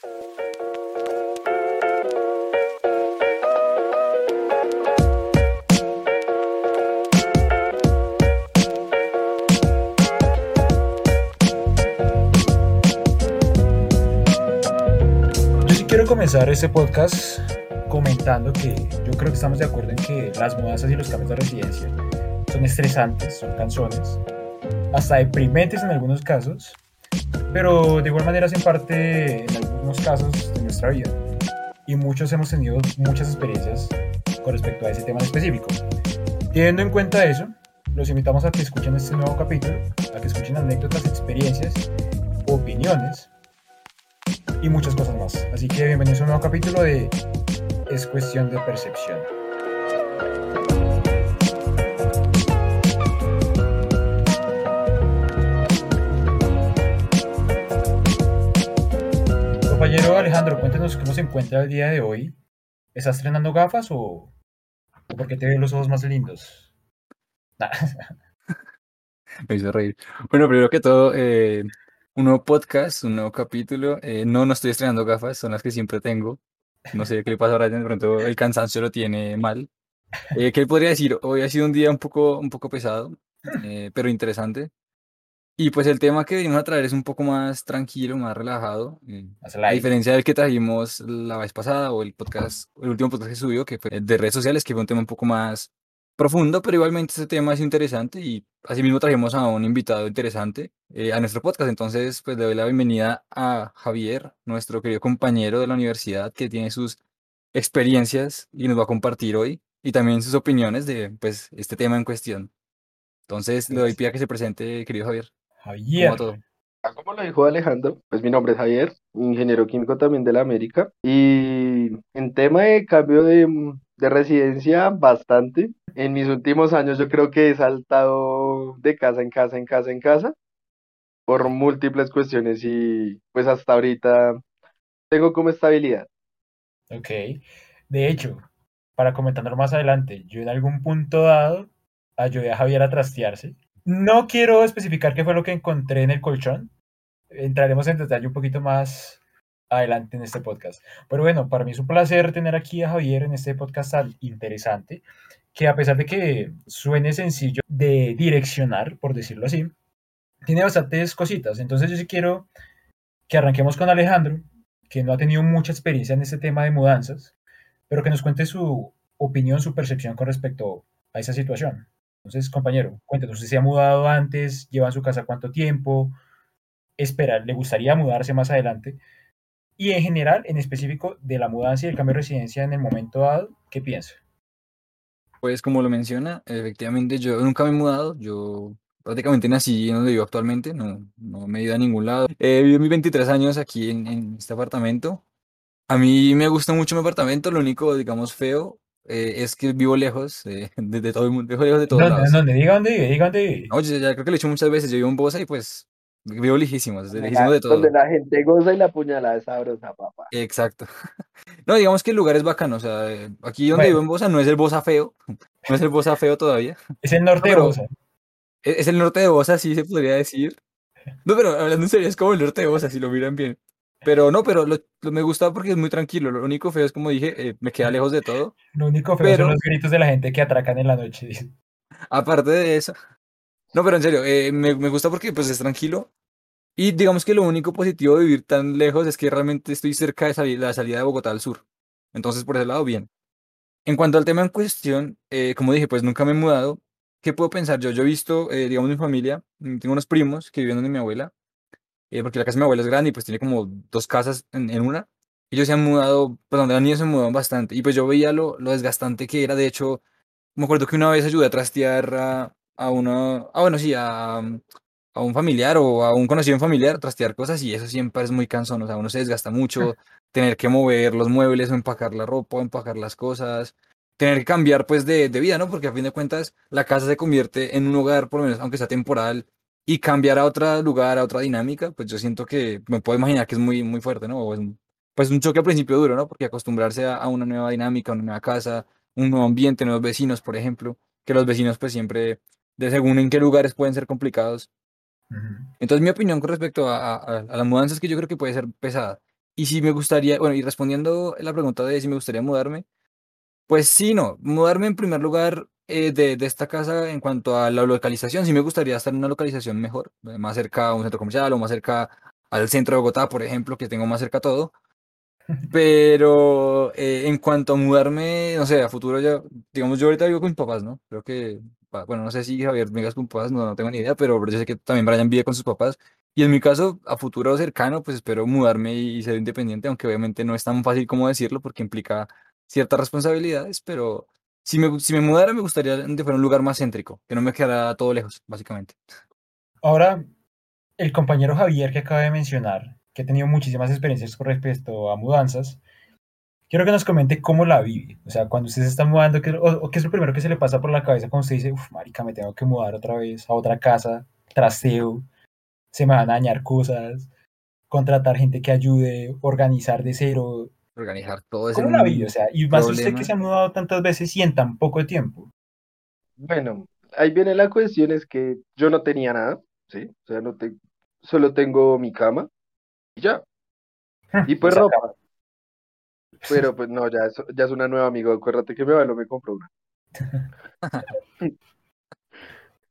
Yo quiero comenzar este podcast comentando que yo creo que estamos de acuerdo en que las mudanzas y los cambios de residencia son estresantes, son canzones, hasta deprimentes en algunos casos, pero de igual manera hacen parte en casos de nuestra vida. Y muchos hemos tenido muchas experiencias con respecto a ese tema en específico. Teniendo en cuenta eso, los invitamos a que escuchen este nuevo capítulo, a que escuchen anécdotas, experiencias, opiniones y muchas cosas más. Así que bienvenidos a un nuevo capítulo de Es cuestión de percepción. Compañero Alejandro, cuéntanos cómo se encuentra el día de hoy. ¿Estás estrenando gafas o, o por qué te ven los ojos más lindos? Nah. Me hizo reír. Bueno, primero que todo, eh, un nuevo podcast, un nuevo capítulo. Eh, no, no estoy estrenando gafas, son las que siempre tengo. No sé qué le pasa a Brian, de pronto el cansancio lo tiene mal. Eh, ¿Qué podría decir? Hoy ha sido un día un poco, un poco pesado, eh, pero interesante. Y pues el tema que venimos a traer es un poco más tranquilo, más relajado. Más a diferencia del que trajimos la vez pasada o el podcast, el último podcast que subió, que fue de redes sociales, que fue un tema un poco más profundo, pero igualmente este tema es interesante y asimismo trajimos a un invitado interesante eh, a nuestro podcast. Entonces, pues le doy la bienvenida a Javier, nuestro querido compañero de la universidad, que tiene sus experiencias y nos va a compartir hoy y también sus opiniones de pues este tema en cuestión. Entonces, le doy pie a que se presente, querido Javier. ¿Cómo Javier. Ah, Como lo dijo Alejandro, pues mi nombre es Javier, ingeniero químico también de la América. Y en tema de cambio de, de residencia, bastante. En mis últimos años yo creo que he saltado de casa en casa, en casa, en casa, por múltiples cuestiones y pues hasta ahorita tengo como estabilidad. Ok. De hecho, para comentarlo más adelante, yo en algún punto dado ayudé a Javier a trastearse. No quiero especificar qué fue lo que encontré en el colchón. Entraremos en detalle un poquito más adelante en este podcast. Pero bueno, para mí es un placer tener aquí a Javier en este podcast tan interesante, que a pesar de que suene sencillo de direccionar, por decirlo así, tiene bastantes cositas. Entonces yo sí quiero que arranquemos con Alejandro, que no ha tenido mucha experiencia en este tema de mudanzas, pero que nos cuente su opinión, su percepción con respecto a esa situación. Entonces, compañero, cuéntanos, ¿usted se ha mudado antes? ¿Lleva en su casa cuánto tiempo? ¿Espera, le gustaría mudarse más adelante? Y en general, en específico, de la mudanza y el cambio de residencia en el momento dado, ¿qué piensa? Pues como lo menciona, efectivamente yo nunca me he mudado, yo prácticamente nací en donde vivo actualmente, no, no me he ido a ningún lado. He vivido mis 23 años aquí en, en este apartamento. A mí me gusta mucho mi apartamento, lo único, digamos, feo eh, es que vivo lejos eh, de, de todo el mundo, vivo lejos de todos ¿Dónde, lados. dónde? Diga dónde vive, diga dónde vive. No, yo ya creo que lo he hecho muchas veces, yo vivo en Bosa y pues vivo lejísimos, lejísimos de todo. donde la gente goza y la puñalada es sabrosa, papá. Exacto. No, digamos que el lugar es bacano, o sea, eh, aquí donde vivo en Bosa no es el Bosa feo, no es el Bosa feo todavía. es el norte de Bosa. Es es el norte de Bosa, sí se podría decir. No, pero hablando en serio, es como el norte de Bosa, si lo miran bien. Pero no, pero lo, lo- me gusta porque es muy tranquilo. Lo único feo es, como dije, eh, me queda lejos de todo. Lo único feo pero- son los gritos de la gente que atracan en la noche. Aparte de eso. No, pero en serio, eh, me, me gusta porque pues es tranquilo. Y digamos que lo único positivo de vivir tan lejos es que realmente estoy cerca de sali- la salida de Bogotá al sur. Entonces, por ese lado, bien. En cuanto al tema en cuestión, eh, como dije, pues nunca me he mudado. ¿Qué puedo pensar yo? Yo he visto, eh, digamos, mi familia, tengo unos primos que viven donde mi abuela, eh, porque la casa de mi abuela es grande y pues tiene como dos casas en, en una. Ellos se han mudado, pues donde han ido se mudaron bastante. Y pues yo veía lo, lo desgastante que era. De hecho, me acuerdo que una vez ayudé a trastear a, a una, ah, bueno, sí, a, a un familiar o a un conocido familiar, trastear cosas y eso siempre es muy cansón. O sea, uno se desgasta mucho, tener que mover los muebles o empacar la ropa o empacar las cosas. Tener que cambiar pues de, de vida, ¿no? Porque a fin de cuentas la casa se convierte en un hogar, por lo menos, aunque sea temporal, y cambiar a otro lugar, a otra dinámica, pues yo siento que me puedo imaginar que es muy, muy fuerte, ¿no? O es un- pues un choque al principio duro, ¿no? Porque acostumbrarse a, a una nueva dinámica, a una nueva casa, un nuevo ambiente, nuevos vecinos, por ejemplo, que los vecinos pues siempre, de según en qué lugares pueden ser complicados. Entonces mi opinión con respecto a, a- a- a la mudanza es que yo creo que puede ser pesada. Y si me gustaría, bueno, y respondiendo la pregunta de si me gustaría mudarme, pues sí, no. Mudarme en primer lugar eh, de, de esta casa en cuanto a la localización, sí me gustaría estar en una localización mejor, eh, más cerca a un centro comercial o más cerca al centro de Bogotá, por ejemplo, que tengo más cerca todo. Pero eh, en cuanto a mudarme, no sé, a futuro ya, digamos, yo ahorita vivo con mis papás, ¿no? Creo que, bueno, no sé si Javier vengas con papás, no, no tengo ni idea, pero yo sé que también Brian vive con sus papás. Y en mi caso, a futuro cercano, pues espero mudarme y ser independiente, aunque obviamente no es tan fácil como decirlo porque implica ciertas responsabilidades, pero si me, si me mudara me gustaría de fuera un lugar más céntrico, que no me quedara todo lejos, básicamente. Ahora, el compañero Javier que acaba de mencionar, que ha tenido muchísimas experiencias con respecto a mudanzas, quiero que nos comente cómo la vive. O sea, cuando usted se está mudando, ¿qué, o, o qué es lo primero que se le pasa por la cabeza cuando usted dice, uff, marica, me tengo que mudar otra vez a otra casa, trasteo, se me van a dañar cosas, contratar gente que ayude, organizar de cero. Organizar todo ¿Cómo ese la vive? O sea, y más usted que se ha mudado tantas veces y en tan poco tiempo. Bueno, ahí viene la cuestión, es que yo no tenía nada, ¿sí? O sea, no te... solo tengo mi cama y ya. Y pues ropa, acaba. pero pues no, ya es, ya es una nueva amiga, acuérdate que mi abuelo me compró una.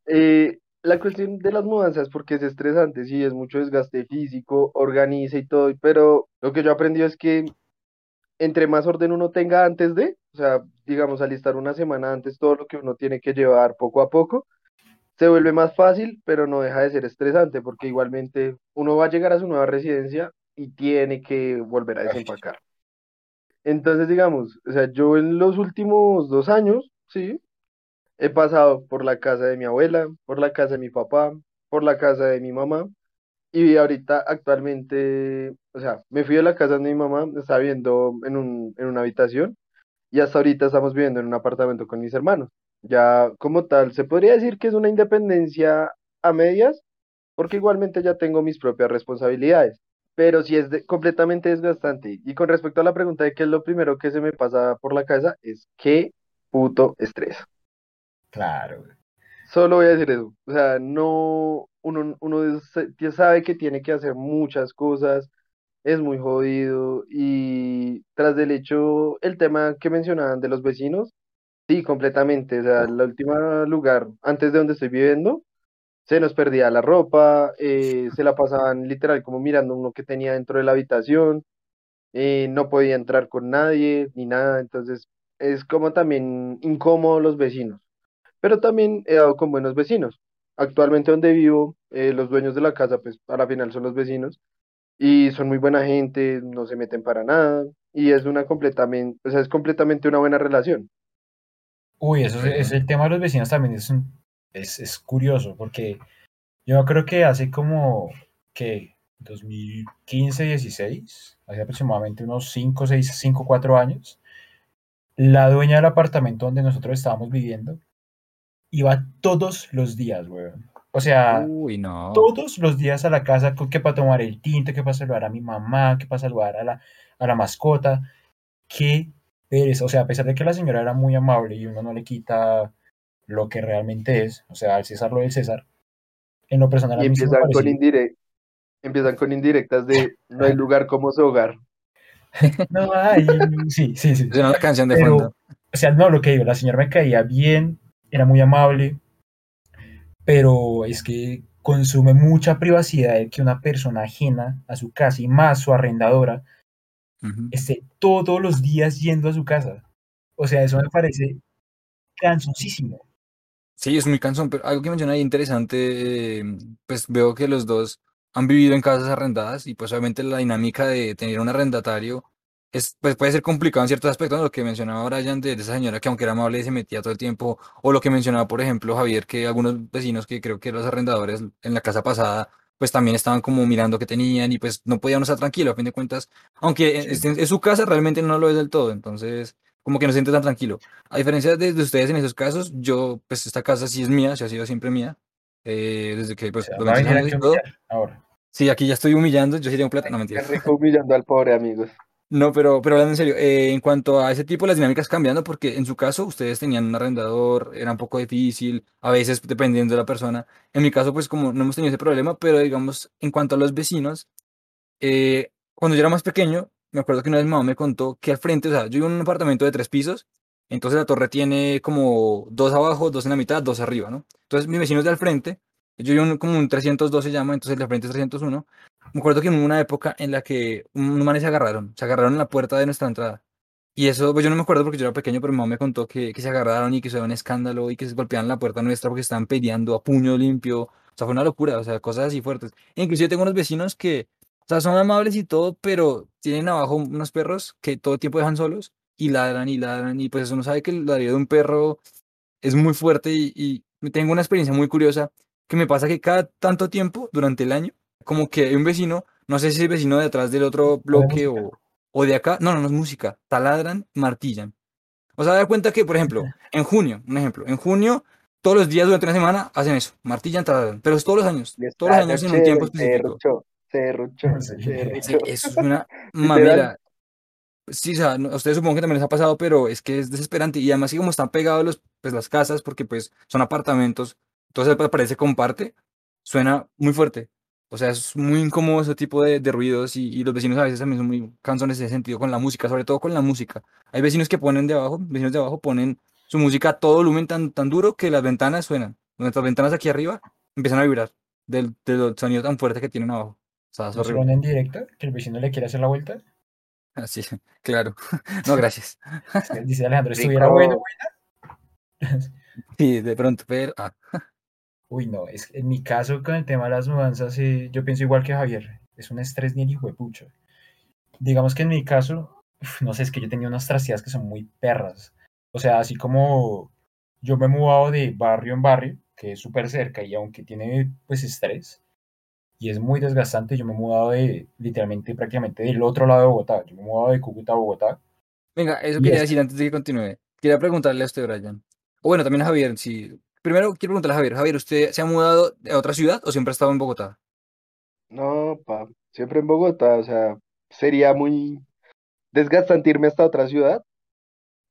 Eh, la cuestión de las mudanzas, porque es estresante, sí, es mucho desgaste físico, organiza y todo, pero lo que yo aprendí es que entre más orden uno tenga antes de, o sea, digamos, alistar una semana antes todo lo que uno tiene que llevar poco a poco, se vuelve más fácil, pero no deja de ser estresante, porque igualmente uno va a llegar a su nueva residencia y tiene que volver a desempacar. Entonces, digamos, o sea, yo en los últimos dos años, sí, he pasado por la casa de mi abuela, por la casa de mi papá, por la casa de mi mamá, y ahorita actualmente, o sea, me fui a la casa de mi mamá, estaba viviendo en un, en una habitación, y hasta ahorita estamos viviendo en un apartamento con mis hermanos. Ya como tal, se podría decir que es una independencia a medias, porque igualmente ya tengo mis propias responsabilidades, pero sí es de- completamente desgastante. Y con respecto a la pregunta de qué es lo primero que se me pasa por la cabeza, es qué puto estrés. Claro. Solo voy a decir eso. O sea, no, uno, uno ya sabe que tiene que hacer muchas cosas, es muy jodido y tras del hecho, el tema que mencionaban de los vecinos, sí, completamente. O sea, el último lugar antes de donde estoy viviendo, se nos perdía la ropa, eh, se la pasaban literal como mirando uno que tenía dentro de la habitación, eh, no podía entrar con nadie ni nada, entonces es como también incómodo los vecinos pero también he dado con buenos vecinos. Actualmente donde vivo, eh, los dueños de la casa, pues a la final son los vecinos y son muy buena gente, no se meten para nada y es una completamente, o sea, es completamente una buena relación. Uy, eso es, es el tema de los vecinos también es, un- es, es curioso, porque yo creo que hace como que 2015, 16, hace aproximadamente unos 5, 6, 5, 4 años, la dueña del apartamento donde nosotros estábamos viviendo iba todos los días, weón. O sea, Uy, no. todos los días a la casa, que para tomar el tinto, que para saludar a mi mamá, que para saludar a la, a la mascota. Qué pereza. O sea, a pesar de que la señora era muy amable y uno no le quita lo que realmente es, o sea, al César lo del César, en lo personal a Y mí sí me empiezan con empiezan con indirectas de no hay lugar como su hogar. No, ay, sí, sí, sí. Suena la canción de Pero, fondo. o sea, no, lo que digo, la señora me caía bien, era muy amable, pero es que consume mucha privacidad el que una persona ajena a su casa y más su arrendadora esté todos los días yendo a su casa. O sea, eso me parece cansosísimo. Sí, es muy cansón, pero algo que menciona ahí interesante, eh, pues veo que los dos han vivido en casas arrendadas y pues obviamente la dinámica de tener un arrendatario es, pues puede ser complicado en ciertos aspectos, ¿no? Lo que mencionaba Brian de, de esa señora que aunque era amable se metía todo el tiempo, o lo que mencionaba, por ejemplo, Javier, que algunos vecinos que creo que los arrendadores en la casa pasada, pues también estaban como mirando qué tenían y pues no podían estar tranquilos, a fin de cuentas, aunque Sí. es, es su casa, realmente no lo es del todo, entonces como que no se siente tan tranquilo. A diferencia de, de ustedes en esos casos, yo, pues esta casa sí es mía, sí ha sido siempre mía, eh, desde que O pues sea, los va a 26 venir años aquí a y todo. humillar ahora. Sí, aquí ya estoy humillando, yo sí tengo plata, no mentira. rico humillando al pobre, amigos. No, pero, pero hablando en serio, eh, en cuanto a ese tipo, las dinámicas cambiando, porque en su caso ustedes tenían un arrendador, era un poco difícil, a veces dependiendo de la persona. En mi caso, pues como no hemos tenido ese problema, pero digamos, en cuanto a los vecinos, eh, cuando yo era más pequeño, me acuerdo que una vez mi mamá me contó que al frente, o sea, yo vivo en un apartamento de tres pisos, entonces la torre tiene como dos abajo, dos en la mitad, dos arriba, ¿no? Entonces mis vecinos de al frente, yo vivo en como un 302 se llama, entonces el de al frente es 301. Me acuerdo que en una época en la que unos manes se agarraron, se agarraron en la puerta de nuestra entrada. Y eso, pues yo no me acuerdo porque yo era pequeño, pero mi mamá me contó que, que se agarraron y que se un escándalo y que se golpeaban la puerta nuestra porque estaban peleando a puño limpio. O sea, fue una locura, o sea, cosas así fuertes. E inclusive tengo unos vecinos que, o sea, son amables y todo, pero tienen abajo unos perros que todo el tiempo dejan solos y ladran y ladran. Y pues eso no sabe que el ladrido de un perro es muy fuerte y, y tengo una experiencia muy curiosa que me pasa que cada tanto tiempo durante el año, como que un vecino, no sé si el vecino de atrás del otro bloque o, o de acá, no, no, no es música, taladran, martillan. O sea, da cuenta que, por ejemplo, en junio, un ejemplo, en junio, todos los días durante una semana hacen eso, martillan, taladran, pero es todos los años, todos los años en un tiempo específico. Eso es una mamera. Sí, o sea, ustedes supongo que también les ha pasado, pero es que es desesperante. Y además, como están pegados los, pues, las casas, porque pues son apartamentos, entonces parece comparte, suena muy fuerte. O sea, es muy incómodo ese tipo de, de ruidos y, y, los vecinos a veces también son muy cansones en ese sentido con la música, sobre todo con la música. Hay vecinos que ponen de abajo, vecinos de abajo ponen su música a todo volumen tan, tan duro que las ventanas suenan. Nuestras ventanas aquí arriba empiezan a vibrar del, del sonido tan fuerte que tienen abajo. O sea, es horrible. en directo? ¿Que el vecino le quiere hacer la vuelta? Así, claro. No, gracias. Dice Alejandro, ¿estuviera bueno, buena? Sí, de pronto, pero... Ah. Uy, no, es en mi caso con el tema de las mudanzas, eh, yo pienso igual que Javier, es un estrés ni el hijo de pucho. Digamos que en mi caso, no sé, es que yo tenía unas trasteadas que son muy perras. O sea, así como yo me he mudado de barrio en barrio, que es súper cerca y aunque tiene pues estrés y es muy desgastante, yo me he mudado de literalmente prácticamente del otro lado de Bogotá. Yo me he mudado de Cúcuta a Bogotá. Venga, eso quería decir antes de que continúe. Quería preguntarle a usted, Brian. O bueno, también a Javier, si primero quiero preguntarle a Javier. Javier, ¿usted se ha mudado a otra ciudad o siempre ha estado en Bogotá? No, pa, siempre en Bogotá, o sea, sería muy desgastante irme hasta otra ciudad,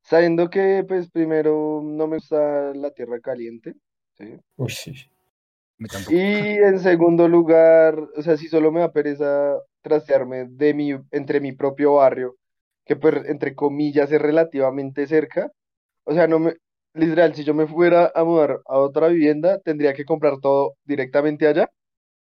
sabiendo que, pues, primero no me gusta la tierra caliente, ¿sí? Uy, sí. Y en segundo lugar, o sea, si solo me da pereza trastearme de mi, entre mi propio barrio, que pues, entre comillas es relativamente cerca, o sea, no me, literal, si yo me fuera a mudar a otra vivienda, tendría que comprar todo directamente allá,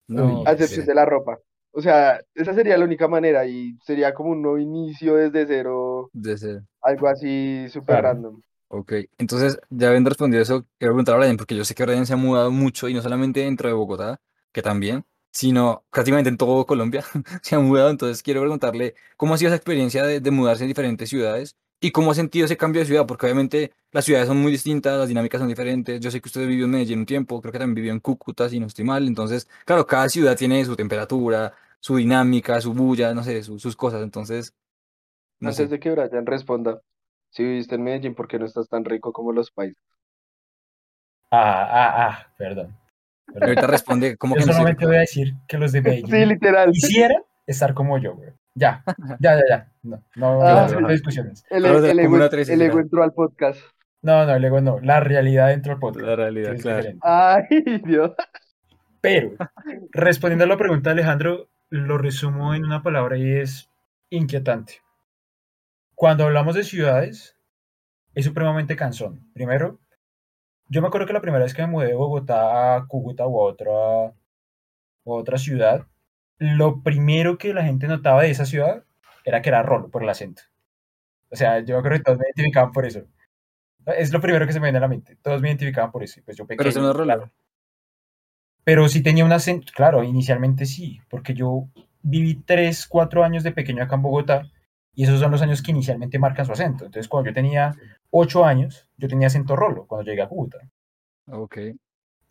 No, a excepción de la ropa. O sea, esa sería la única manera y sería como un nuevo inicio desde cero, de ser. algo así súper Claro. random. Ok, entonces ya habiendo respondido eso, quiero preguntar a Brian, porque yo sé que Brian se ha mudado mucho y no solamente dentro de Bogotá, que también, sino prácticamente en todo Colombia se ha mudado. Entonces quiero preguntarle cómo ha sido esa experiencia de, de mudarse en diferentes ciudades y cómo ha sentido ese cambio de ciudad, porque obviamente las ciudades son muy distintas, las dinámicas son diferentes. Yo sé que usted vivió en Medellín un tiempo, creo que también vivió en Cúcuta, si no estoy mal. Entonces, claro, cada ciudad tiene su temperatura, su dinámica, su bulla, no sé, su- sus cosas. Entonces, no Antes sé. de que Brian responda, si viviste en Medellín, ¿por qué no estás tan rico como los países? Ah, ah, ah, perdón. Ahorita responde, ¿cómo Yo que no solamente rico? voy a decir que los de Sí, Medellín literal. quisieran estar como yo, güey. Ya, ya, ya, ya. No, no, Ah, no ajá. discusiones. El, el ego, Comuna 13 el ego será. entró al podcast. No, no, luego no. La realidad dentro del podcast. La realidad, claro. diferente. Ay, Dios. Pero, respondiendo a la pregunta de Alejandro, lo resumo en una palabra y es inquietante. Cuando hablamos de ciudades, es supremamente cansón. Primero, yo me acuerdo que la primera vez que me mudé de Bogotá a Cúcuta o a otra, o a otra ciudad, lo primero que la gente notaba de esa ciudad era que era rolo por el acento. O sea, yo acuerdo que todos me identificaban por eso. Es lo primero que se me viene a la mente. Todos me identificaban por eso. Pues yo Pero eso pequeño, no es rolo. Pero sí tenía un acento, claro, inicialmente sí, porque yo viví tres, cuatro años de pequeño acá en Bogotá y esos son los años que inicialmente marcan su acento. Entonces, cuando yo tenía ocho años, yo tenía acento rolo cuando llegué a Cúcuta. Ok.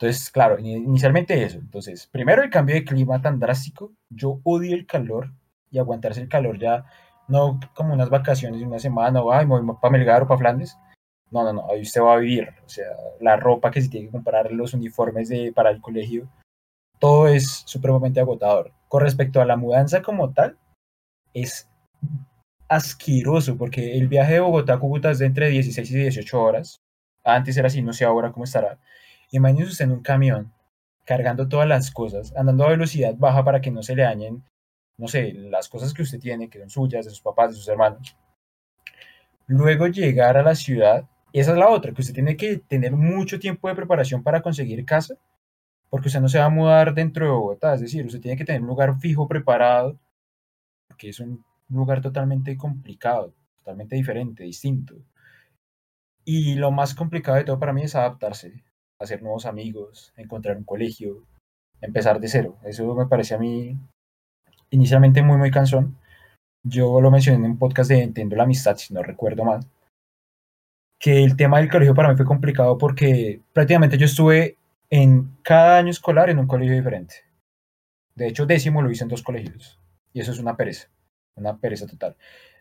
Entonces, claro, ini- inicialmente eso. Entonces, primero el cambio de clima tan drástico. Yo odio el calor y aguantarse el calor ya, no como unas vacaciones de una semana o ay, me voy para Melgar o para Flandes. No, no, no, ahí usted va a vivir. O sea, la ropa que se tiene que comprar, los uniformes de, para el colegio, todo es supremamente agotador. Con respecto a la mudanza como tal, es asqueroso porque el viaje de Bogotá a Cúcuta es de entre 16 y 18 horas. Antes era así, no sé ahora cómo estará. Imagínese usted en un camión cargando todas las cosas, andando a velocidad baja para que no se le dañen no sé, las cosas que usted tiene, que son suyas, de sus papás, de sus hermanos. Luego llegar a la ciudad, esa es la otra, que usted tiene que tener mucho tiempo de preparación para conseguir casa, porque usted no se va a mudar dentro de Bogotá, es decir, usted tiene que tener un lugar fijo preparado, que es un lugar totalmente complicado, totalmente diferente, distinto. Y lo más complicado de todo para mí es adaptarse, hacer nuevos amigos, encontrar un colegio, empezar de cero. Eso me parece a mí inicialmente muy, muy cansón. Yo lo mencioné en un podcast de Entiendo la Amistad, si no recuerdo mal, que el tema del colegio para mí fue complicado porque prácticamente yo estuve en cada año escolar en un colegio diferente. De hecho, décimo lo hice en dos colegios. Y eso es una pereza, una pereza total.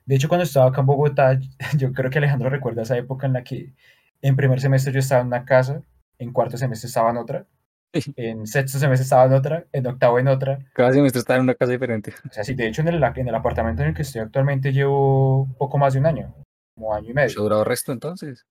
De hecho, cuando estaba acá en Bogotá, yo creo que Alejandro recuerda esa época en la que en primer semestre yo estaba en una casa, en cuarto semestre estaba en otra, en sexto semestre estaba en otra, en octavo en otra. Cada semestre estaba en una casa diferente. O sea, sí, de hecho en el, en el apartamento en el que estoy actualmente llevo poco más de un año, como año y medio. ¿Eso ha durado resto entonces?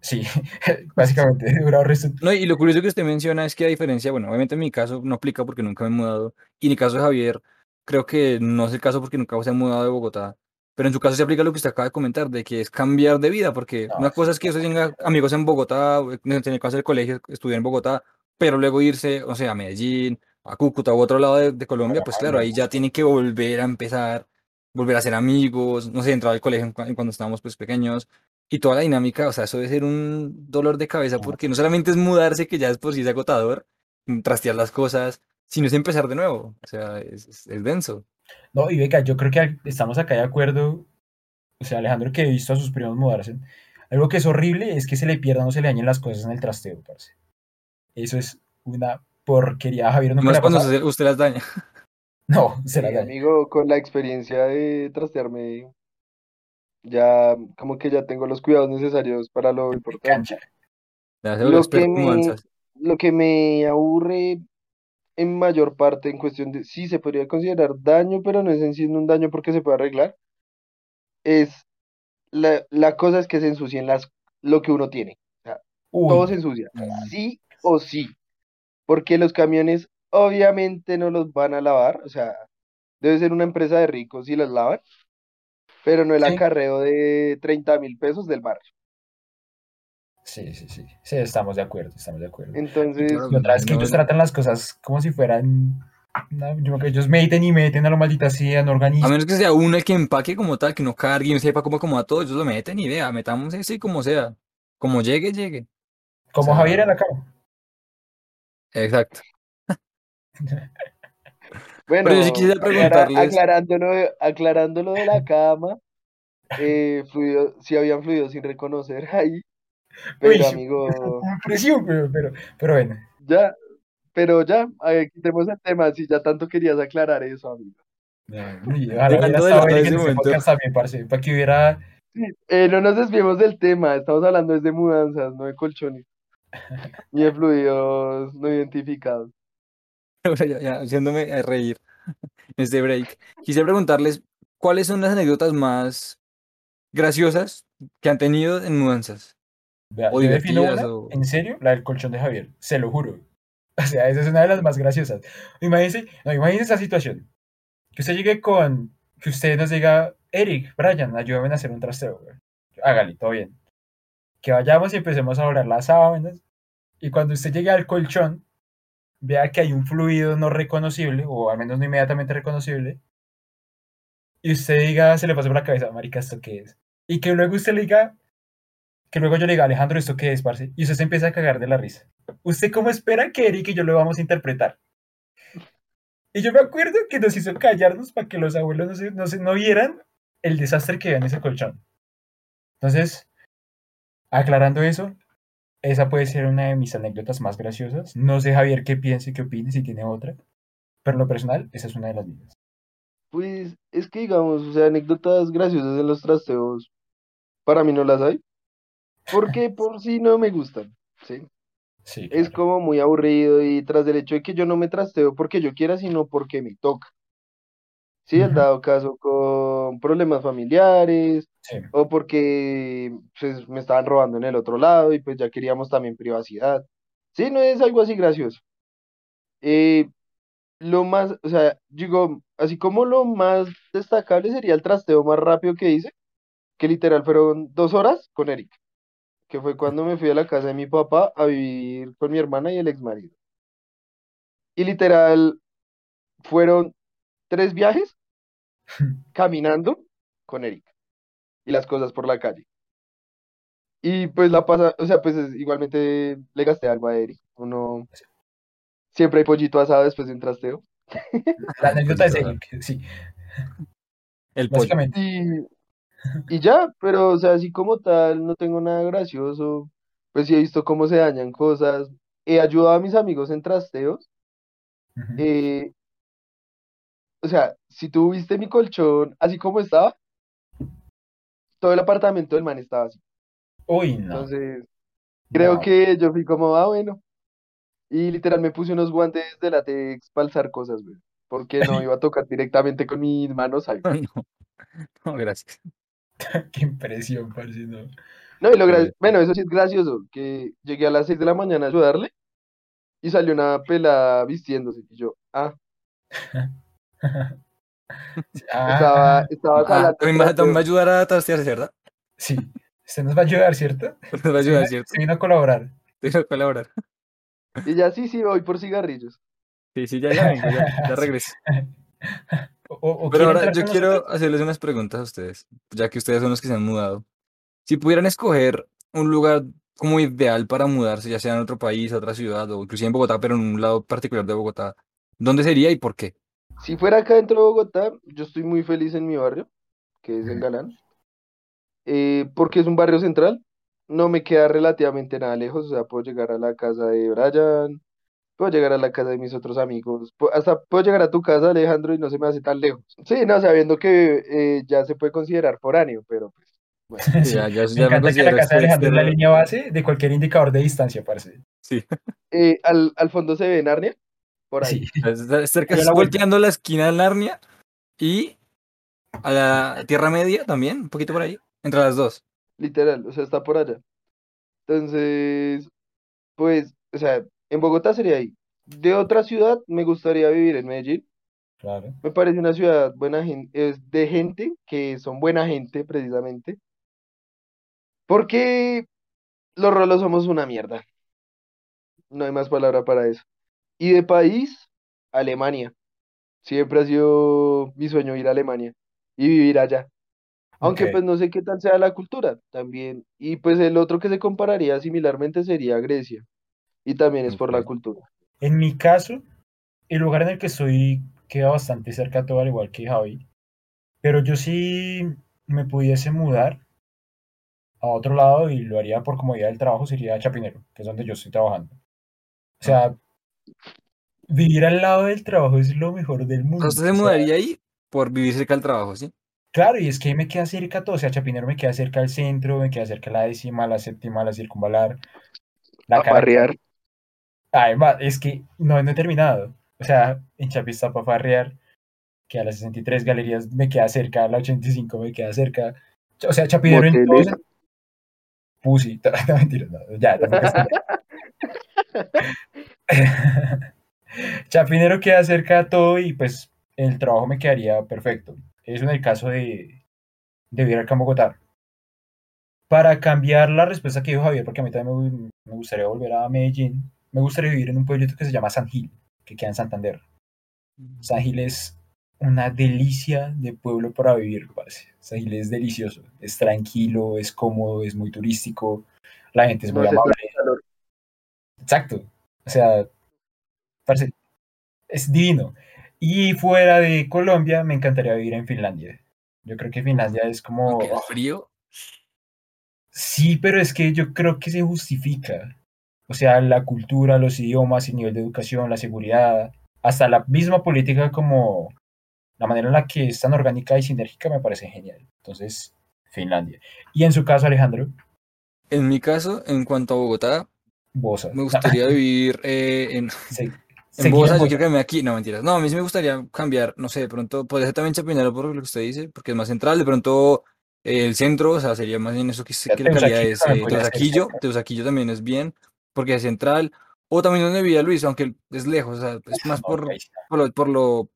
Sí, básicamente he durado resto. No, y lo curioso que usted menciona es que a diferencia, bueno, obviamente en mi caso no aplica porque nunca me he mudado, y en el caso de Javier, creo que no es el caso porque nunca se ha mudado de Bogotá, pero en su caso se aplica lo que usted acaba de comentar, de que es cambiar de vida, porque No, una cosa es que usted tenga amigos en Bogotá, en el caso del colegio, estudiar en Bogotá, pero luego irse, o sea, a Medellín, a Cúcuta u otro lado de, de Colombia, pues claro, ahí ya tiene que volver a empezar, volver a ser amigos, no sé, entrar al colegio cuando estábamos pues pequeños, y toda la dinámica, o sea, eso debe ser un dolor de cabeza, porque no solamente es mudarse, que ya es por sí es agotador, mm, trastear las cosas, sino es empezar de nuevo, o sea, es- es denso. No, y venga, yo creo que estamos acá de acuerdo. O sea, Alejandro que he visto a sus primos mudarse. Algo que es horrible es que se le pierdan o se le dañen las cosas en el trasteo, parce. Eso es una porquería. Javier le Más ha cuando pasado. usted, las daña. No, se la Sí, daña. amigo, con la experiencia de trastearme, ya como que ya tengo los cuidados necesarios para lo importante. cancha. Se Lo que me, lo que me aburre en mayor parte en cuestión de, sí se podría considerar daño, pero no es en sí un daño porque se puede arreglar, es la, la cosa es que se ensucien las, lo que uno tiene. O sea, todo se ensucia, sí o sí, porque los camiones obviamente no los van a lavar, o sea, debe ser una empresa de ricos si los lavan, pero no el Sí. acarreo de 30 mil pesos del barrio. Sí, sí, sí. Sí, estamos de acuerdo, estamos de acuerdo. Entonces, Y otra vez que no, ellos no. tratan las cosas como si fueran. una- yo creo que ellos meten y meten a lo maldita sea, no A organizan. menos que sea uno el que empaque como tal, que no cargue y no sepa cómo acomodar todo, ellos lo meten y vea, metamos ese como sea. Como llegue, llegue. Como o sea, Javier en la cama. Exacto. bueno, Pero yo sí quisiera preguntarles- aclarándolo, de- aclarándolo de la cama, eh, fluido, sí habían fluidos sin reconocer ahí, pero Uy, amigo, Impresión, pero, pero, pero bueno. ya, pero ya, quitemos el tema, si ya tanto querías aclarar eso, amigo. Uy, ojalá de estado de en ese momento. también, parce, para que hubiera. Sí, eh, no nos desviemos del tema, estamos hablando desde mudanzas, no de colchones, ni de fluidos no identificados. Bueno, ya, ya, haciéndome a reír en este break. Quisiera preguntarles cuáles son las anécdotas más graciosas que han tenido en mudanzas. Vea, O divertidas, una, o- en serio, la del colchón de Javier, se lo juro. O sea, esa es una de las más graciosas. Imagínense, no, imagínense esa situación. Que usted llegue con, que usted nos diga, Eric, Brian, ayúdame a hacer un trasteo. güey". Hágale, todo bien. Que vayamos y empecemos a doblar las sábanas. Y cuando usted llegue al colchón, vea que hay un fluido no reconocible, o al menos no inmediatamente reconocible. Y usted diga, se le pasa por la cabeza, marica, ¿esto qué es? Y que luego usted le diga, que luego yo le diga, Alejandro, ¿esto qué es, parce? Y usted se empieza a cagar de la risa. ¿Usted cómo espera que Eric y yo lo vamos a interpretar? Y yo me acuerdo que nos hizo callarnos para que los abuelos no, se- no, se- no vieran el desastre que había en ese colchón. Entonces, aclarando eso, esa puede ser una de mis anécdotas más graciosas. No sé, Javier, qué piense, qué opine, si tiene otra. Pero en lo personal, esa es una de las mías. Pues es que digamos, o sea, anécdotas graciosas en los trasteos, para mí no las hay, porque por sí no me gustan, ¿sí? Sí, Es como muy aburrido y tras del hecho de que yo no me trasteo porque yo quiera, sino porque me toca. Sí, el dado caso con problemas familiares Sí, o porque pues, me estaban robando en el otro lado y pues ya queríamos también privacidad. Sí, no es algo así gracioso. Eh, lo más, o sea, digo, así como lo más destacable sería el trasteo más rápido que hice, que literal fueron dos horas con Eric, que fue cuando me fui a la casa de mi papá a vivir con mi hermana y el ex marido. Y literal fueron tres viajes caminando con Eric y las cosas por la calle. Y pues la pasa, o sea, pues es- igualmente le gasté algo a Eric. Uno siempre hay pollito asado después de un trasteo. La anécdota es Eric, sí, El pollo. Y, y ya, pero o sea, así como tal, no tengo nada gracioso. Pues sí he visto cómo se dañan cosas. He ayudado a mis amigos en trasteos. Eh, o sea, si tú viste mi colchón así como estaba, todo el apartamento del man estaba así. Uy, no. Entonces, creo no. que yo fui como, ah, bueno. Y literal me puse unos guantes de látex para alzar cosas, güey. Porque no iba a tocar directamente con mis manos algo. No, no, gracias. Qué impresión, parce, no. No, y lo gra- bueno, eso sí es gracioso, que llegué a las 6 de la mañana a ayudarle y salió una pelada vistiéndose. Y yo, ah, estaba, Ah, estaba Ah, jalando el también va, también va a ayudar a trastearse, ¿verdad? sí. Usted nos va a ayudar, ¿cierto? Nos va a Se ayudar, vino, ¿cierto? se vino a colaborar. Tengo que colaborar. Y ya, sí, sí, voy por cigarrillos. Sí, sí, ya, ya vengo, ya, ya regreso. O, o- Pero ahora yo quiero nosotros. hacerles unas preguntas a ustedes, ya que ustedes son los que se han mudado. Si pudieran escoger un lugar como ideal para mudarse, ya sea en otro país, a otra ciudad, o inclusive en Bogotá, pero en un lado particular de Bogotá, ¿dónde sería y por qué? Si fuera acá dentro de Bogotá, yo estoy muy feliz en mi barrio, que es el. Galán, eh, porque es un barrio central. No me queda relativamente nada lejos, o sea, puedo llegar a la casa de Brian, puedo llegar a la casa de mis otros amigos, hasta puedo llegar a tu casa, Alejandro, y no se me hace tan lejos. Sí, no, sabiendo que eh, ya se puede considerar foráneo, pero pues, bueno. Sí, Sí, ya, ya, me ya me encanta que la casa de Alejandro es la externo. línea base de cualquier indicador de distancia, parce. Sí, Eh, al, al fondo se ve Narnia, por ahí. Sí, Está cerca, la volteando la esquina de Narnia y a la Tierra Media también, un poquito por ahí, entre las dos. literal, o sea, está por allá. Entonces, pues, o sea, en Bogotá sería ahí. De otra ciudad, me gustaría vivir en Medellín. claro. Me parece una ciudad buena es de gente que son buena gente, precisamente. Porque los rolos somos una mierda. No hay más palabra para eso. Y de país, Alemania. Siempre ha sido mi sueño ir a Alemania y vivir allá. Aunque pues no sé qué tal sea la cultura también. Y pues el otro que se compararía similarmente sería Grecia. Y también es por la cultura. En mi caso, el lugar en el que estoy queda bastante cerca a todo, al igual que Javi. Pero yo sí me pudiese mudar a otro lado y lo haría por comodidad del trabajo, sería Chapinero, que es donde yo estoy trabajando. O sea, vivir al lado del trabajo es lo mejor del mundo. usted se O sea, mudaría ahí por vivir cerca del trabajo, ¿sí? Claro, y es que me queda cerca todo. O sea, Chapinero me queda cerca al centro, me queda cerca la décima, la séptima, la circunvalar, la A Caracas. Además, es que no, no he terminado. O sea, en Chapi está para farrear, que a las 63 galerías me queda cerca, a la 85 me queda cerca. O sea, Chapinero en todos. Pussy, no, mentira, no, ya, tampoco. Chapinero queda cerca a todo y pues el trabajo me quedaría perfecto. Eso en el caso de, de vivir acá en Bogotá. Para cambiar la respuesta que dijo Javier, porque a mí también me, me gustaría volver a Medellín, me gustaría vivir en un pueblito que se llama San Gil, que queda en Santander. San Gil es una delicia de pueblo para vivir, parce. San Gil es delicioso, es tranquilo, es cómodo, es muy turístico, la gente es muy amable. Exacto. O sea, parce, es divino. Y fuera de Colombia, me encantaría vivir en Finlandia. Yo creo que Finlandia es como... Oh, frío, Sí, pero es que yo creo que se justifica. O sea, la cultura, los idiomas, el nivel de educación, la seguridad, hasta la misma política como la manera en la que es tan orgánica y sinérgica me parece genial. Entonces, Finlandia. Y en su caso, Alejandro, en mi caso, en cuanto a Bogotá, Bosa. me gustaría vivir eh, en, Se- en Bosa, yo quiero quedarme aquí, no mentiras. No, a mí sí me gustaría cambiar, no sé, de pronto, podría ser también Chapinero por lo que usted dice, porque es más central, de pronto eh, el centro, o sea, sería más bien eso que, que la calidad es eh, Teusaquillo. Teusaquillo también es bien, porque central, O también donde vivía Luis, aunque es lejos, o sea, es más por, Ok. por, lo, por lo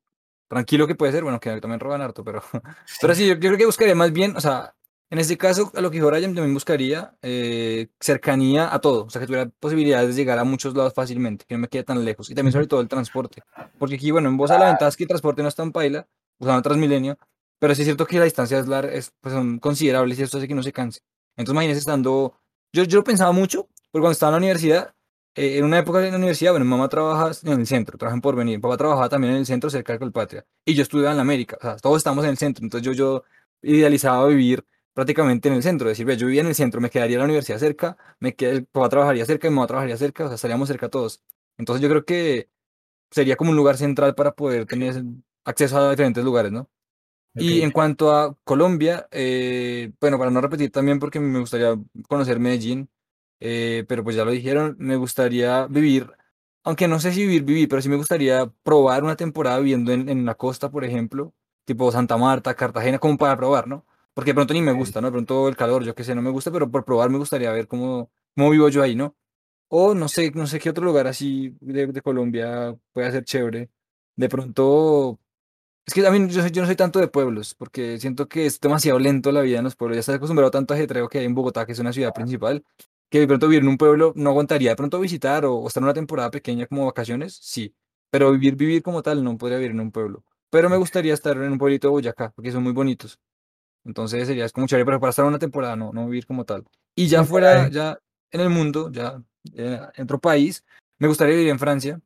tranquilo que puede ser, bueno, que también roban harto, pero, pero sí, yo, yo creo que buscaría más bien, o sea, en este caso, a lo que dijo Brian, también buscaría eh, cercanía a todo, o sea, que tuviera posibilidades de llegar a muchos lados fácilmente, que no me quede tan lejos, y también sobre todo el transporte, porque aquí, bueno, en Bosa la ventaja es que el transporte no es tan paila, usando Transmilenio, pero sí es cierto que la distancia es larga, es, pues, son considerables y esto hace que no se canse. Entonces, imagínense estando, yo, yo lo pensaba mucho, porque cuando estaba en la universidad, eh, en una época en la universidad, bueno, mi mamá trabaja en el centro, trabaja en Porvenir, mi papá trabajaba también en el centro cerca de Colpatria, y yo estudiaba en la América, o sea, todos estamos en el centro, entonces yo, yo idealizaba vivir prácticamente en el centro, decir, "Vea, yo vivía en el centro, me quedaría la universidad cerca, me qued- el papá trabajaría cerca, mi mamá trabajaría cerca, o sea, estaríamos cerca todos. Entonces yo creo que sería como un lugar central para poder tener acceso a diferentes lugares, ¿no? Y Ok. en cuanto a Colombia, eh, bueno, para no repetir también porque me gustaría conocer Medellín, eh, pero pues ya lo dijeron, me gustaría vivir, aunque no sé si vivir, vivir, pero sí me gustaría probar una temporada viviendo en, en la costa, por ejemplo, tipo Santa Marta, Cartagena, como para probar, ¿no? Porque de pronto ni me gusta, ¿no? De pronto el calor, yo qué sé, no me gusta, pero por probar me gustaría ver cómo, cómo vivo yo ahí, ¿no? O no sé, no sé qué otro lugar así de, de Colombia puede ser chévere. De pronto... Es que a mí yo, soy- yo no soy tanto de pueblos, porque siento que es demasiado lento la vida en los pueblos. Ya estoy acostumbrado a tanto ajetreo que hay en Bogotá, que es una ciudad principal, que de pronto vivir en un pueblo no aguantaría. De pronto visitar o, o estar una temporada pequeña como vacaciones, sí. Pero vivir, vivir como tal, no podría vivir en un pueblo. Pero me gustaría estar en un pueblito de Boyacá, porque son muy bonitos. Entonces sería es como chévere, pero para estar una temporada, no, no vivir como tal. Y ya fuera, ya en el mundo, ya eh, en otro país, me gustaría vivir en Francia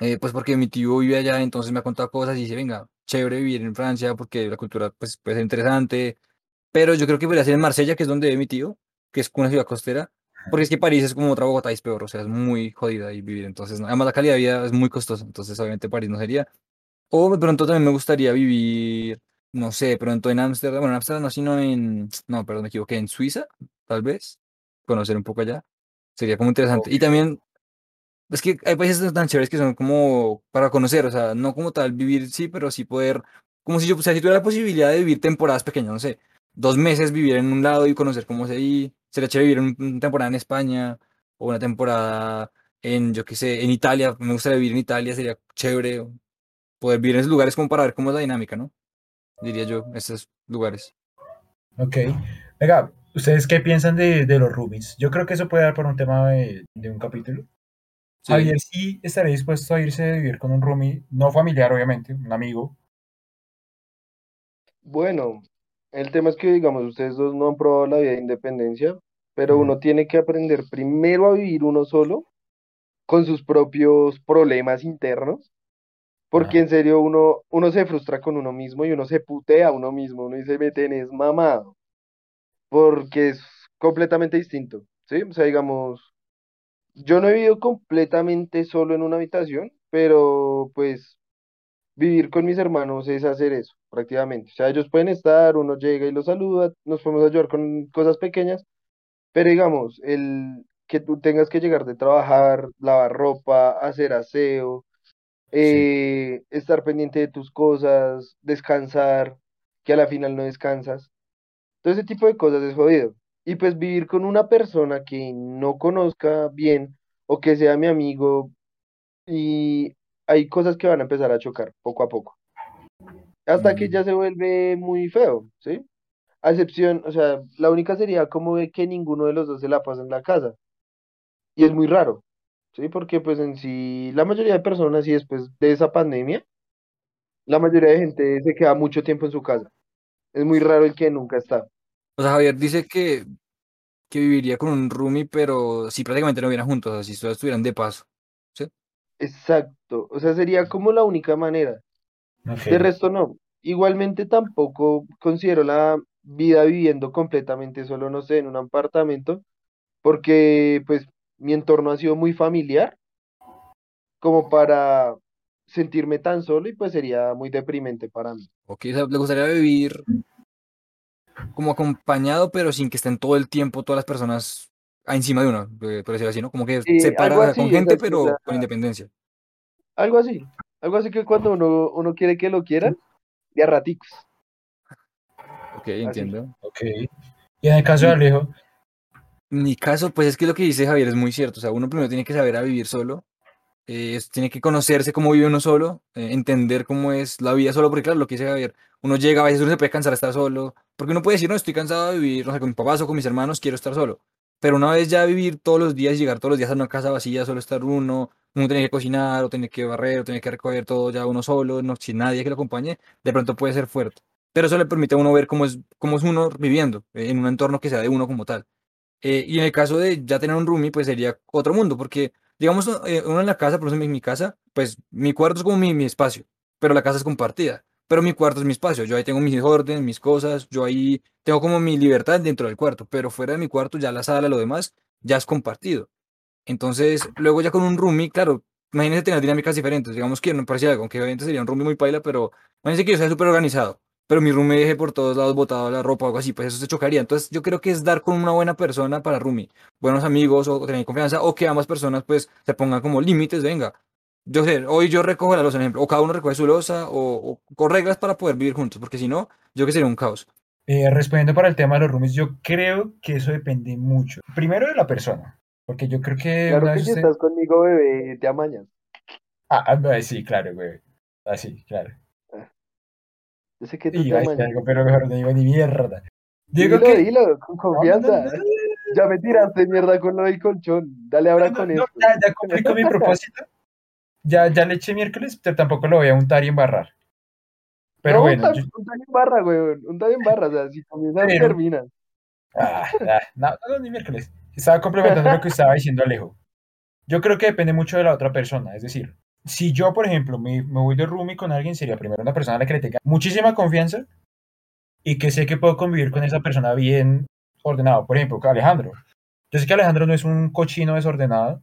eh, pues porque mi tío vive allá, entonces me ha contado cosas y dice, venga, chévere vivir en Francia porque la cultura pues, puede ser interesante, pero yo creo que podría ser en Marsella, que es donde vive mi tío, que es una ciudad costera, porque es que París es como otra Bogotá y es peor, o sea, es muy jodida ahí vivir, entonces, no, además la calidad de vida es muy costosa, entonces obviamente París no sería. O de pronto también me gustaría vivir, no sé, de pronto en Ámsterdam, bueno, en Ámsterdam no, sino en, no, perdón, me equivoqué, en Suiza, tal vez, conocer un poco allá, sería como interesante. Y Ok. también es que hay países tan chéveres que son como para conocer, o sea, no como tal vivir, sí, pero sí poder, como si yo, o sea, si tuviera la posibilidad de vivir temporadas pequeñas, no sé, dos meses vivir en un lado y conocer cómo es ahí, sería chévere vivir un- una temporada en España o una temporada en, yo qué sé, en Italia, me gustaría vivir en Italia, sería chévere poder vivir en esos lugares como para ver cómo es la dinámica, ¿no? Diría yo, esos lugares. Ok. Venga, ¿ustedes qué piensan de, de los roomies? Yo creo que eso puede dar para un tema de, de un capítulo. Sí. Javier sí estaría dispuesto a irse a vivir con un roomie, no familiar, obviamente, un amigo. Bueno, el tema es que, digamos, ustedes dos no han probado la vida de independencia, pero uno tiene que aprender primero a vivir uno solo, con sus propios problemas internos, porque Ajá. en serio uno, uno se frustra con uno mismo y uno se putea a uno mismo, uno dice, me tenés mamado, porque es completamente distinto, ¿sí? O sea, digamos, yo no he vivido completamente solo en una habitación, pero pues vivir con mis hermanos es hacer eso, prácticamente. O sea, ellos pueden estar, uno llega y los saluda, nos podemos ayudar con cosas pequeñas, pero digamos, el que tú tengas que llegar de trabajar, lavar ropa, hacer aseo, Sí. eh, estar pendiente de tus cosas, descansar, que a la final no descansas. Todo ese tipo de cosas es jodido. Y pues vivir con una persona que no conozca bien o que sea mi amigo y hay cosas que van a empezar a chocar poco a poco. Hasta que Mm, ya se vuelve muy feo, ¿sí? A excepción, o sea, la única sería como de que ninguno de los dos se la pasa en la casa. Y es muy raro, ¿sí? Porque pues en sí, la mayoría de personas y después de esa pandemia, la mayoría de gente se queda mucho tiempo en su casa. Es muy raro el que nunca está. O sea, Javier dice que, que viviría con un roomie, pero si prácticamente no vivieran juntos, o sea, si solo estuvieran de paso. Exacto. O sea, sería como la única manera. De resto no. Igualmente tampoco considero la vida viviendo completamente solo, no sé, en un apartamento, porque pues mi entorno ha sido muy familiar como para sentirme tan solo y pues sería muy deprimente para mí. Ok, o sea, le gustaría vivir como acompañado, pero sin que estén todo el tiempo todas las personas encima de uno, eh, por decirlo así, ¿no? Como que Sí, separa, con gente, pero con independencia. algo así, algo así que cuando uno, uno quiere que lo quieran, de a raticos, Ok, así. entiendo. Ok. Y en el caso de Y- Alejo, En mi caso, pues es que lo que dice Javier es muy cierto. O sea, uno primero tiene que saber a vivir solo. eh, tiene que conocerse cómo vive uno solo, eh, entender cómo es la vida solo, porque claro, lo que dice Javier, uno llega, a veces uno se puede cansar de estar solo, porque uno puede decir, no, estoy cansado de vivir, no sé, con mis papás o con mis hermanos, quiero estar solo. Pero una vez ya vivir todos los días, llegar todos los días a una casa vacía, solo estar uno, uno tiene que cocinar, o tiene que barrer, o tiene que recoger todo ya uno solo, no, sin nadie que lo acompañe, de pronto puede ser fuerte. Pero eso le permite a uno ver cómo es, cómo es uno viviendo, en un entorno que sea de uno como tal. Eh, y en el caso de ya tener un roomie, pues sería otro mundo, porque digamos, eh, uno en la casa, por ejemplo, en mi casa, pues mi cuarto es como mi, mi espacio, pero la casa es compartida. Pero mi cuarto es mi espacio, yo ahí tengo mis órdenes, mis cosas, yo ahí tengo como mi libertad dentro del cuarto, pero fuera de mi cuarto ya la sala, lo demás, ya es compartido. Entonces, luego ya con un roomie, claro, imagínense tener dinámicas diferentes, digamos que no me parece algo, aunque obviamente sería un roomie muy paila, pero imagínense que yo sea súper organizado, pero mi roomie deje por todos lados botado la ropa o algo así, pues eso se chocaría. Entonces, yo creo que es dar con una buena persona para roomie, buenos amigos o tener confianza, o que ambas personas pues se pongan como límites, venga. Yo sé, hoy yo recojo la losa, por ejemplo, o cada uno recoge su losa, o, o con reglas para poder vivir juntos, porque si no, yo que sería un caos. Eh, respondiendo para el tema de los roomies, yo creo que eso depende mucho. Primero de la persona, porque yo creo que Claro una que si usted- estás conmigo, bebé, te amañas. Ah, ah, ah, sí, claro, güey. Así, claro. Yo sé que tú Y te iba a decir amañas. algo, pero mejor no digo ni mierda. Digo Dilo, que... dilo, con confianza. no, no, no, Ya me tiraste mierda con lo del colchón. Dale ahora no, con no, esto. ya, ya cumplí con mi propósito. Ya, ya le eché miércoles, pero tampoco lo voy a untar y embarrar. Pero no, bueno, un, yo- un en barra, weón. Un en barra. O sea, si comienzas, Pero- terminas. Ah, ah, no, no, ni miércoles. Estaba complementando lo que estaba diciendo Alejo. Yo creo que depende mucho de la otra persona. Es decir, si yo, por ejemplo, me, me voy de roomie con alguien, sería primero una persona a la que le tenga muchísima confianza y que sé que puedo convivir con esa persona bien ordenado. Por ejemplo, Alejandro. Yo sé que Alejandro no es un cochino desordenado,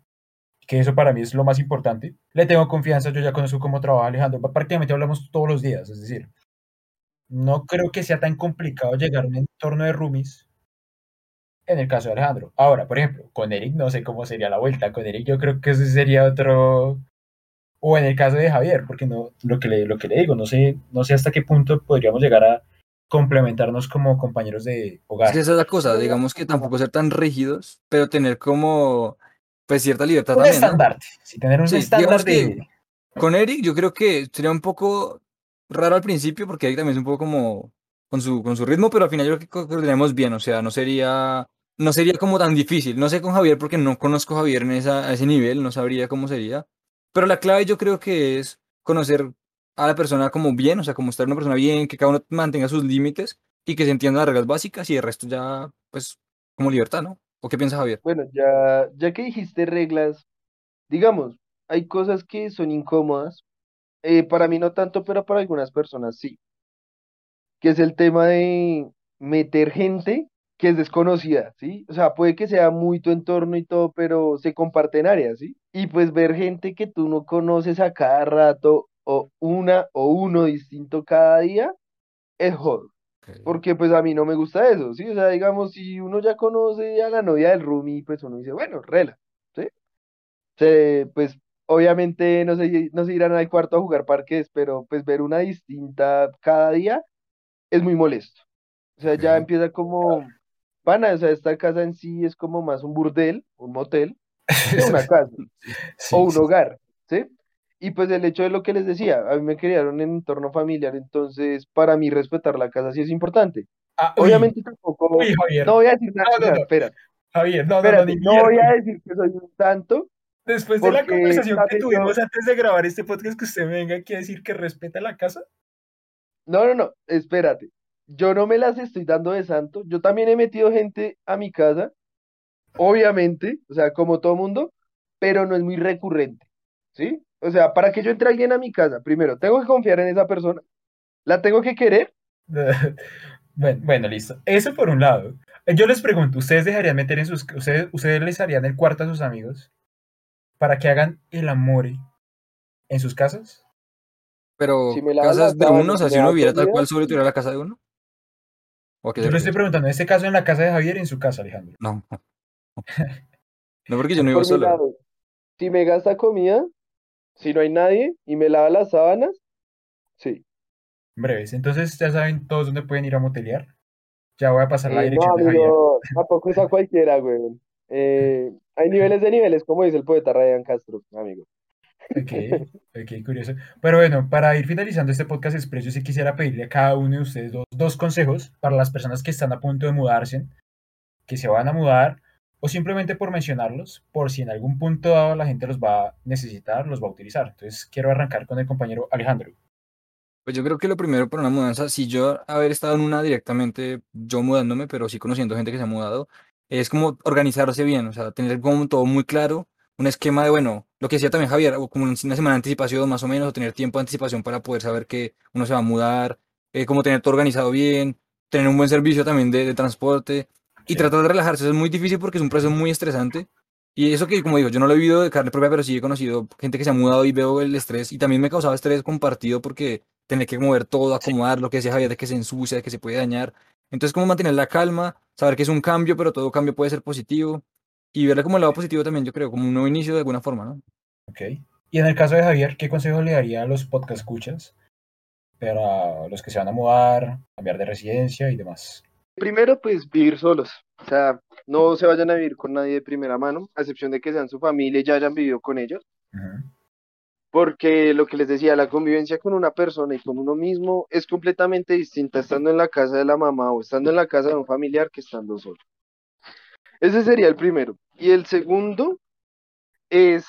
que eso para mí es lo más importante. Le tengo confianza, yo ya conozco cómo trabaja Alejandro. Prácticamente hablamos todos los días. Es decir, no creo que sea tan complicado llegar a un entorno de roomies en el caso de Alejandro. Ahora, por ejemplo, con Eric no sé cómo sería la vuelta. Con Eric yo creo que ese sería otro... O en el caso de Javier, porque no, lo que le, lo que le digo, no sé, no sé hasta qué punto podríamos llegar a complementarnos como compañeros de hogar. esa es la cosa, digamos que tampoco ser tan rígidos, pero tener como, pues cierta libertad Un también, ¿no? estandarte, sí, tener un Sí, que- Con Eric yo creo que sería un poco raro al principio porque Eric también es un poco como con su, con su ritmo, pero al final yo creo que co- coordinamos bien, o sea, no sería, no sería como tan difícil. No sé con Javier porque no conozco a Javier en esa, a ese nivel, no sabría cómo sería. Pero la clave yo creo que es conocer a la persona como bien, o sea, como estar una persona bien, que cada uno mantenga sus límites y que se entiendan las reglas básicas y el resto ya, pues, como libertad, ¿no? ¿O qué piensa Javier? Bueno, ya, ya que dijiste reglas, digamos, hay cosas que son incómodas. eh, para mí no tanto, pero para algunas personas sí. Que es el tema de meter gente que es desconocida, ¿sí? O sea, puede que sea muy tu entorno y todo, pero se comparten áreas, ¿sí? Y pues ver gente que tú no conoces a cada rato, o una o uno distinto cada día, es Porque pues a mí no me gusta eso, ¿sí? O sea, digamos, si uno ya conoce a la novia del roomie, pues uno dice, bueno, rela, ¿sí? Se- pues obviamente no se, no se irán al cuarto a jugar parques, pero pues ver una distinta cada día es muy molesto. O sea, ya empieza como, pana, o sea, esta casa en sí es como más un burdel, un motel, una casa Sí, o un sí. hogar, ¿sí? Y pues el hecho de lo que les decía, a mí me criaron en entorno familiar, entonces para mí respetar la casa sí es importante. Ah, uy, Obviamente tampoco, uy, Javier. no voy a decir nada, No, no, espera, Javier, no, no, no, no voy a decir que soy un santo, Después de la conversación que tuvimos antes de grabar este podcast, que usted venga aquí a decir que respeta la casa. no, no, no, espérate, yo no me las estoy dando de santo, yo también he metido gente a mi casa, obviamente, o sea, como todo mundo, pero no es muy recurrente, ¿sí? O sea, para que yo entre alguien a mi casa, primero, tengo que confiar en esa persona, la tengo que querer, Bueno, bueno, listo. Eso por un lado. Yo les pregunto, ¿ustedes dejarían meter en sus... Ustedes, ustedes les harían el cuarto a sus amigos para que hagan el amor en sus casas? Pero Si casas de sábanas uno, o sea, y si me uno viviera tal cual solo tuviera la casa de uno. ¿O a qué Yo le estoy preguntando, en este caso en la casa de Javier y en su casa, Alejandro. No. No, porque yo no vivo solo. lado, si me gasta comida, si no hay nadie y me lava las sábanas, sí. Breves. Entonces ya saben todos dónde pueden ir a motelear. Ya voy a pasar la Eh, no, dirección Javier. amigo, tampoco es a cualquiera, güey. Eh, hay niveles de niveles, como dice el poeta Ryan Castro, amigo. Ok, ok, curioso. Pero bueno, para ir finalizando este podcast expreso, sí quisiera pedirle a cada uno de ustedes dos, dos consejos para las personas que están a punto de mudarse, que se van a mudar, o simplemente por mencionarlos, por si en algún punto dado la gente los va a necesitar, los va a utilizar. Entonces, quiero arrancar con el compañero Alejandro. Pues yo creo que lo primero para una mudanza, si yo haber estado en una directamente, yo mudándome, pero sí conociendo gente que se ha mudado, es como organizarse bien, o sea, tener como todo muy claro, un esquema de, bueno, lo que decía también Javier, como una semana de anticipación más o menos, o tener tiempo de anticipación para poder saber que uno se va a mudar, eh, como tener todo organizado bien, tener un buen servicio también de transporte y Sí. tratar de relajarse. Eso es muy difícil porque es un proceso muy estresante. Y eso que, como digo, yo no lo he vivido de carne propia, pero sí he conocido gente que se ha mudado y veo el estrés. Y también me causaba estrés compartido porque tener que mover todo, acomodar lo que decía Javier, de que se ensucia, de que se puede dañar. Entonces, como mantener la calma, saber que es un cambio, pero todo cambio puede ser positivo. Y verle como el lado positivo también, yo creo, como un nuevo inicio de alguna forma, ¿no? Ok. Y en el caso de Javier, ¿qué consejo le daría a los podcast escuchas para los que se van a mudar, cambiar de residencia y demás? Primero, pues vivir solos. O sea, no se vayan a vivir con nadie de primera mano, a excepción de que sean su familia y ya hayan vivido con ellos. Porque lo que les decía, la convivencia con una persona y con uno mismo es completamente distinta estando en la casa de la mamá o estando en la casa de un familiar que estando solo. Ese sería el primero. Y el segundo es,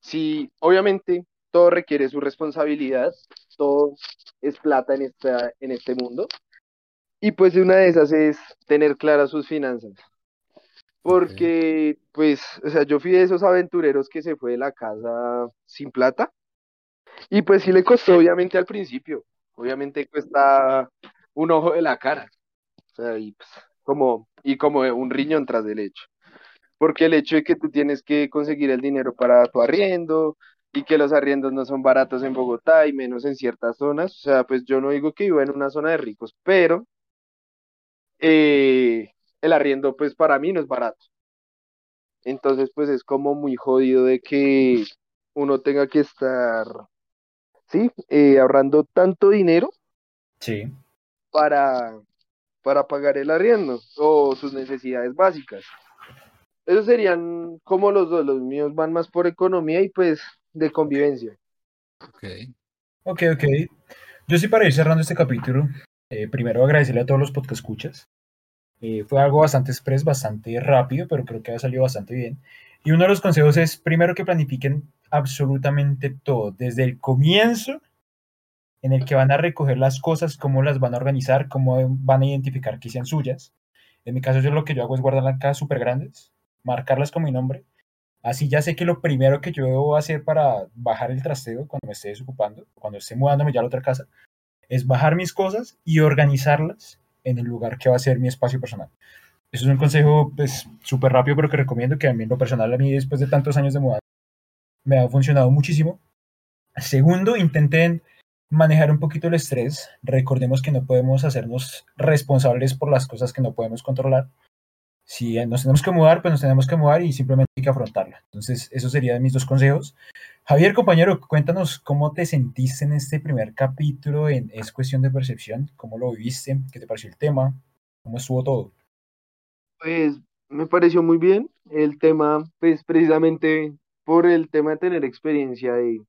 si obviamente todo requiere su responsabilidad, todo es plata en, esta, en este mundo. Y pues una de esas es tener claras sus finanzas. Porque, pues, o sea, yo fui de esos aventureros que se fue de la casa sin plata. Y pues sí le costó, obviamente, al principio. Obviamente cuesta un ojo de la cara. O sea, y pues, como, y como un riñón tras del hecho. Porque el hecho de que tú tienes que conseguir el dinero para tu arriendo y que los arriendos no son baratos en Bogotá y menos en ciertas zonas. O sea, pues yo no digo que vivo en una zona de ricos, pero eh, el arriendo, pues para mí no es barato. Entonces, pues es como muy jodido de que uno tenga que estar, sí, eh, ahorrando tanto dinero Sí. para, para pagar el arriendo o sus necesidades básicas. Esos serían como los dos, los míos van más por economía y pues de convivencia. Ok. Ok, ok. Yo sí para ir cerrando este capítulo, eh, primero agradecerle a todos los podcast escuchas. Eh, fue algo bastante express, bastante rápido, pero creo que ha salido bastante bien. Y uno de los consejos es primero que planifiquen absolutamente todo, desde el comienzo en el que van a recoger las cosas, cómo las van a organizar, cómo van a identificar que sean suyas. En mi caso, yo lo que yo hago es guardar las cajas súper grandes, marcarlas con mi nombre. Así ya sé que lo primero que yo debo hacer para bajar el trasteo cuando me esté desocupando, cuando esté mudándome ya a la otra casa, es bajar mis cosas y organizarlas en el lugar que va a ser mi espacio personal. Eso es un consejo pues súper rápido, pero que recomiendo que a mí en lo personal, a mí después de tantos años de mudanza, me ha funcionado muchísimo. Segundo, intenten manejar un poquito el estrés. Recordemos que no podemos hacernos responsables por las cosas que no podemos controlar. Si nos tenemos que mudar, pues nos tenemos que mudar y simplemente hay que afrontarla. Entonces, esos serían mis dos consejos. Javier, compañero, cuéntanos cómo te sentiste en este primer capítulo en Es Cuestión de Percepción, cómo lo viviste, qué te pareció el tema, cómo estuvo todo. Pues me pareció muy bien el tema, pues precisamente por el tema de tener experiencia de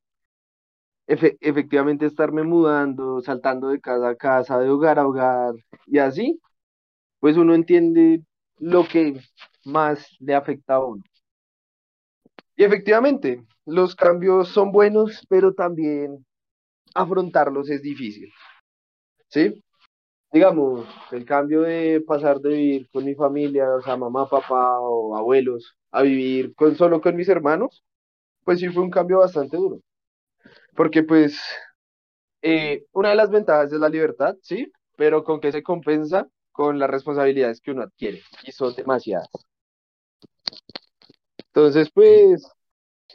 efe- efectivamente estarme mudando, saltando de casa a casa, de hogar a hogar y así, pues uno entiende lo que más le afecta a uno. Y efectivamente, los cambios son buenos, pero también afrontarlos es difícil, ¿sí? Digamos, el cambio de pasar de vivir con mi familia, o sea, mamá, papá o abuelos, a vivir con, solo con mis hermanos, pues sí fue un cambio bastante duro. Porque pues eh, una de las ventajas es la libertad, sí, pero ¿con qué se compensa? Con las responsabilidades que uno adquiere, y son demasiadas. Entonces, pues,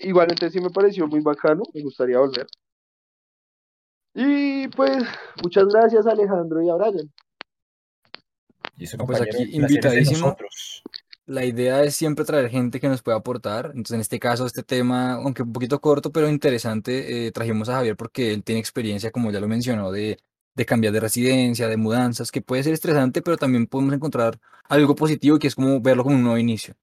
igualmente sí me pareció muy bacano, me gustaría volver. Y pues, muchas gracias Alejandro y a Brian. Y eso, pues aquí invitadísimo. La idea es siempre traer gente que nos pueda aportar. Entonces, en este caso, este tema, aunque un poquito corto, pero interesante, eh, trajimos a Javier porque él tiene experiencia, como ya lo mencionó, de, de cambiar de residencia, de mudanzas, que puede ser estresante, pero también podemos encontrar algo positivo que es como verlo como un nuevo inicio.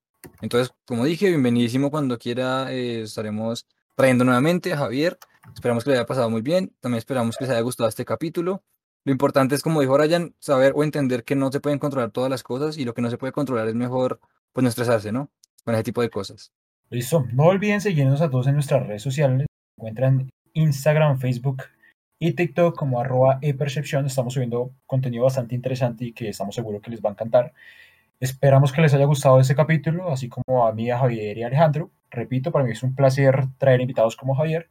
Entonces, como dije, bienvenidísimo cuando quiera, eh, estaremos trayendo nuevamente a Javier. Esperamos que le haya pasado muy bien. También esperamos que les haya gustado este capítulo. Lo importante es, como dijo Ryan, saber o entender que no se pueden controlar todas las cosas y lo que no se puede controlar es mejor, pues, no estresarse, ¿no? Con ese tipo de cosas. Listo. No olviden seguirnos a todos en nuestras redes sociales. encuentran Instagram, Facebook y TikTok como arroba epercepción. Estamos subiendo contenido bastante interesante y que estamos seguros que les va a encantar. Esperamos que les haya gustado este capítulo, así como a mí, a Javier y a Alejandro. Repito, para mí es un placer traer invitados como Javier.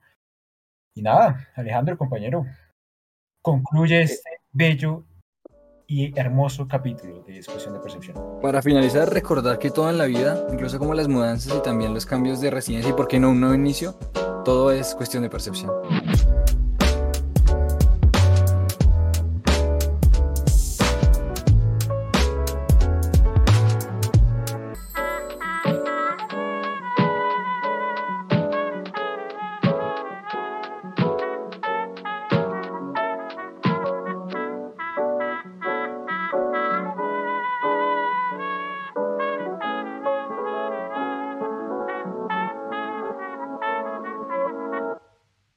Y nada, Alejandro, compañero, concluye este bello y hermoso capítulo de discusión de percepción. Para finalizar, recordar que todo en la vida, incluso como las mudanzas y también los cambios de residencia y por qué no un nuevo inicio, todo es cuestión de percepción.